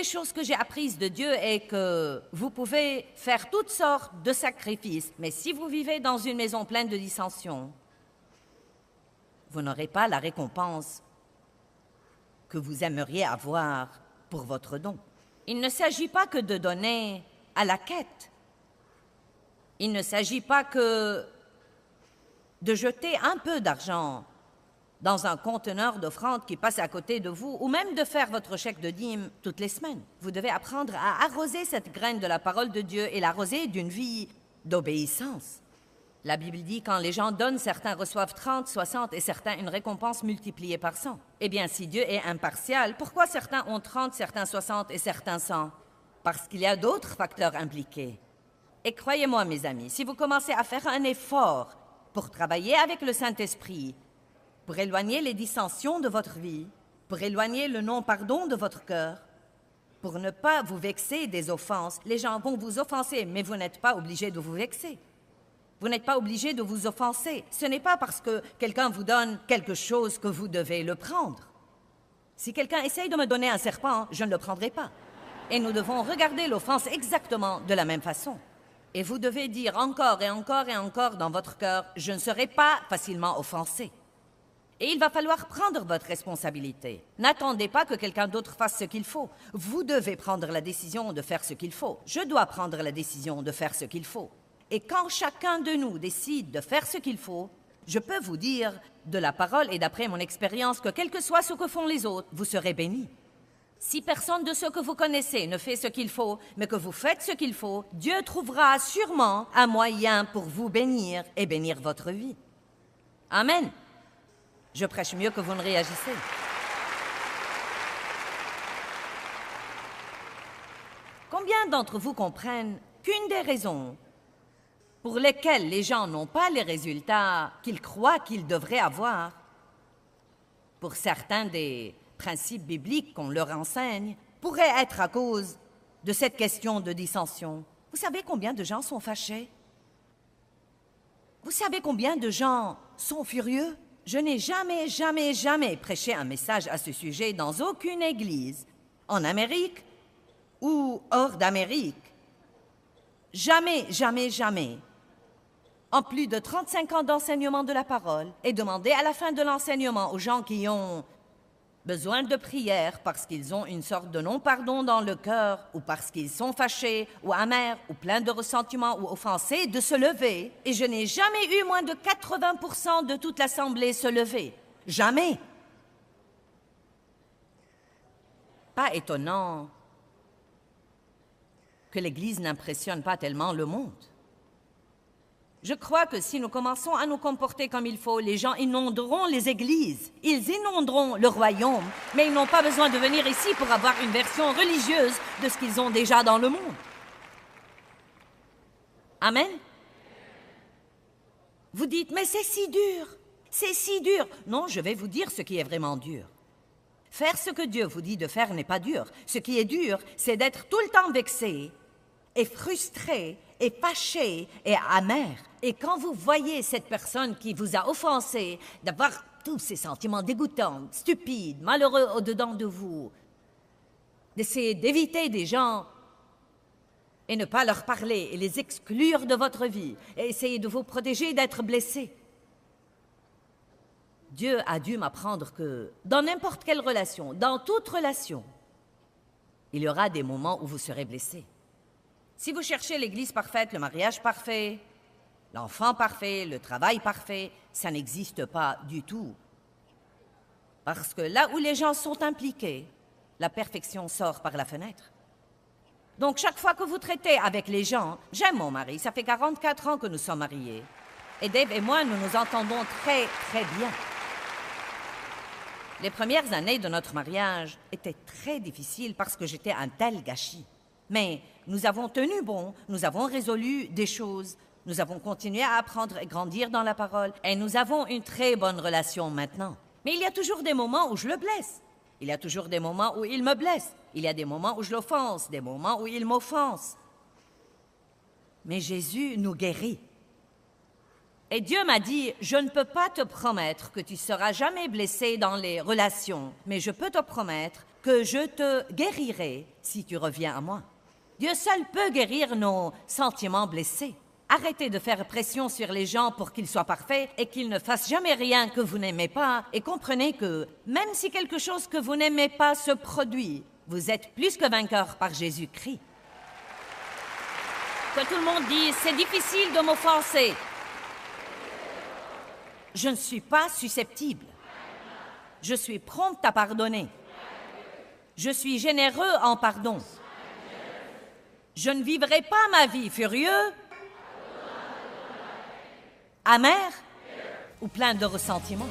des choses que j'ai apprises de Dieu est que vous pouvez faire toutes sortes de sacrifices, mais si vous vivez dans une maison pleine de dissensions, vous n'aurez pas la récompense que vous aimeriez avoir pour votre don. Il ne s'agit pas que de donner à la quête. Il ne s'agit pas que de jeter un peu d'argent dans un conteneur d'offrandes qui passe à côté de vous, ou même de faire votre chèque de dîme toutes les semaines. Vous devez apprendre à arroser cette graine de la parole de Dieu et l'arroser d'une vie d'obéissance. La Bible dit quand les gens donnent, certains reçoivent 30, 60 et certains une récompense multipliée par 100. Eh bien, si Dieu est impartial, pourquoi certains ont 30, certains 60 et certains 100 Parce qu'il y a d'autres facteurs impliqués. Et croyez-moi, mes amis, si vous commencez à faire un effort pour travailler avec le Saint-Esprit, pour éloigner les dissensions de votre vie, pour éloigner le non-pardon de votre cœur, pour ne pas vous vexer des offenses. Les gens vont vous offenser, mais vous n'êtes pas obligé de vous vexer. Vous n'êtes pas obligé de vous offenser. Ce n'est pas parce que quelqu'un vous donne quelque chose que vous devez le prendre. Si quelqu'un essaye de me donner un serpent, je ne le prendrai pas. Et nous devons regarder l'offense exactement de la même façon. Et vous devez dire encore et encore et encore dans votre cœur, je ne serai pas facilement offensé. Et il va falloir prendre votre responsabilité. N'attendez pas que quelqu'un d'autre fasse ce qu'il faut. Vous devez prendre la décision de faire ce qu'il faut. Je dois prendre la décision de faire ce qu'il faut. Et quand chacun de nous décide de faire ce qu'il faut, je peux vous dire de la parole et d'après mon expérience que quel que soit ce que font les autres, vous serez bénis. Si personne de ceux que vous connaissez ne fait ce qu'il faut, mais que vous faites ce qu'il faut, Dieu trouvera sûrement un moyen pour vous bénir et bénir votre vie. Amen. Je prêche mieux que vous ne réagissez. Combien d'entre vous comprennent qu'une des raisons pour lesquels les gens n'ont pas les résultats qu'ils croient qu'ils devraient avoir, pour certains des principes bibliques qu'on leur enseigne, pourrait être à cause de cette question de dissension? Vous savez combien de gens sont fâchés? Vous savez combien de gens sont furieux? Je n'ai jamais, jamais, jamais prêché un message à ce sujet dans aucune église, en Amérique ou hors d'Amérique. Jamais, jamais, jamais en plus de 35 ans d'enseignement de la parole et demander à la fin de l'enseignement aux gens qui ont besoin de prière parce qu'ils ont une sorte de non-pardon dans le cœur ou parce qu'ils sont fâchés ou amers ou pleins de ressentiments ou offensés de se lever. Et je n'ai jamais eu moins de 80% de toute l'Assemblée se lever. Jamais. Pas étonnant que l'Église n'impressionne pas tellement le monde. Je crois que si nous commençons à nous comporter comme il faut, les gens inonderont les églises, ils inonderont le royaume, mais ils n'ont pas besoin de venir ici pour avoir une version religieuse de ce qu'ils ont déjà dans le monde. Amen. Vous dites, mais c'est si dur, c'est si dur. Non, je vais vous dire ce qui est vraiment dur. Faire ce que Dieu vous dit de faire n'est pas dur. Ce qui est dur, c'est d'être tout le temps vexé et frustré et fâché et amer. Et quand vous voyez cette personne qui vous a offensé, d'avoir tous ces sentiments dégoûtants, stupides, malheureux au-dedans de vous, d'essayer d'éviter des gens et ne pas leur parler et les exclure de votre vie et essayer de vous protéger d'être blessés. Dieu a dû m'apprendre que dans n'importe quelle relation, dans toute relation, il y aura des moments où vous serez blessés. Si vous cherchez l'Église parfaite, le mariage parfait, l'enfant parfait, le travail parfait, ça n'existe pas du tout. Parce que là où les gens sont impliqués, la perfection sort par la fenêtre. Donc chaque fois que vous traitez avec les gens, j'aime mon mari, ça fait 44 ans que nous sommes mariés. Et Dave et moi, nous nous entendons très, très bien. Les premières années de notre mariage étaient très difficiles parce que j'étais un tel gâchis. Mais nous avons tenu bon, nous avons résolu des choses, nous avons continué à apprendre et grandir dans la parole, et nous avons une très bonne relation maintenant. Mais il y a toujours des moments où je le blesse. Il y a toujours des moments où il me blesse. Il y a des moments où je l'offense, des moments où il m'offense. Mais Jésus nous guérit. Et Dieu m'a dit, je ne peux pas te promettre que tu seras jamais blessé dans les relations, mais je peux te promettre que je te guérirai si tu reviens à moi. Dieu seul peut guérir nos sentiments blessés. Arrêtez de faire pression sur les gens pour qu'ils soient parfaits et qu'ils ne fassent jamais rien que vous n'aimez pas et comprenez que même si quelque chose que vous n'aimez pas se produit, vous êtes plus que vainqueur par Jésus-Christ. Que tout le monde dise, c'est difficile de m'offenser. Je ne suis pas susceptible. Je suis prompte à pardonner. Je suis généreux en pardon. Je ne vivrai pas ma vie furieux, amer ou plein de ressentiments.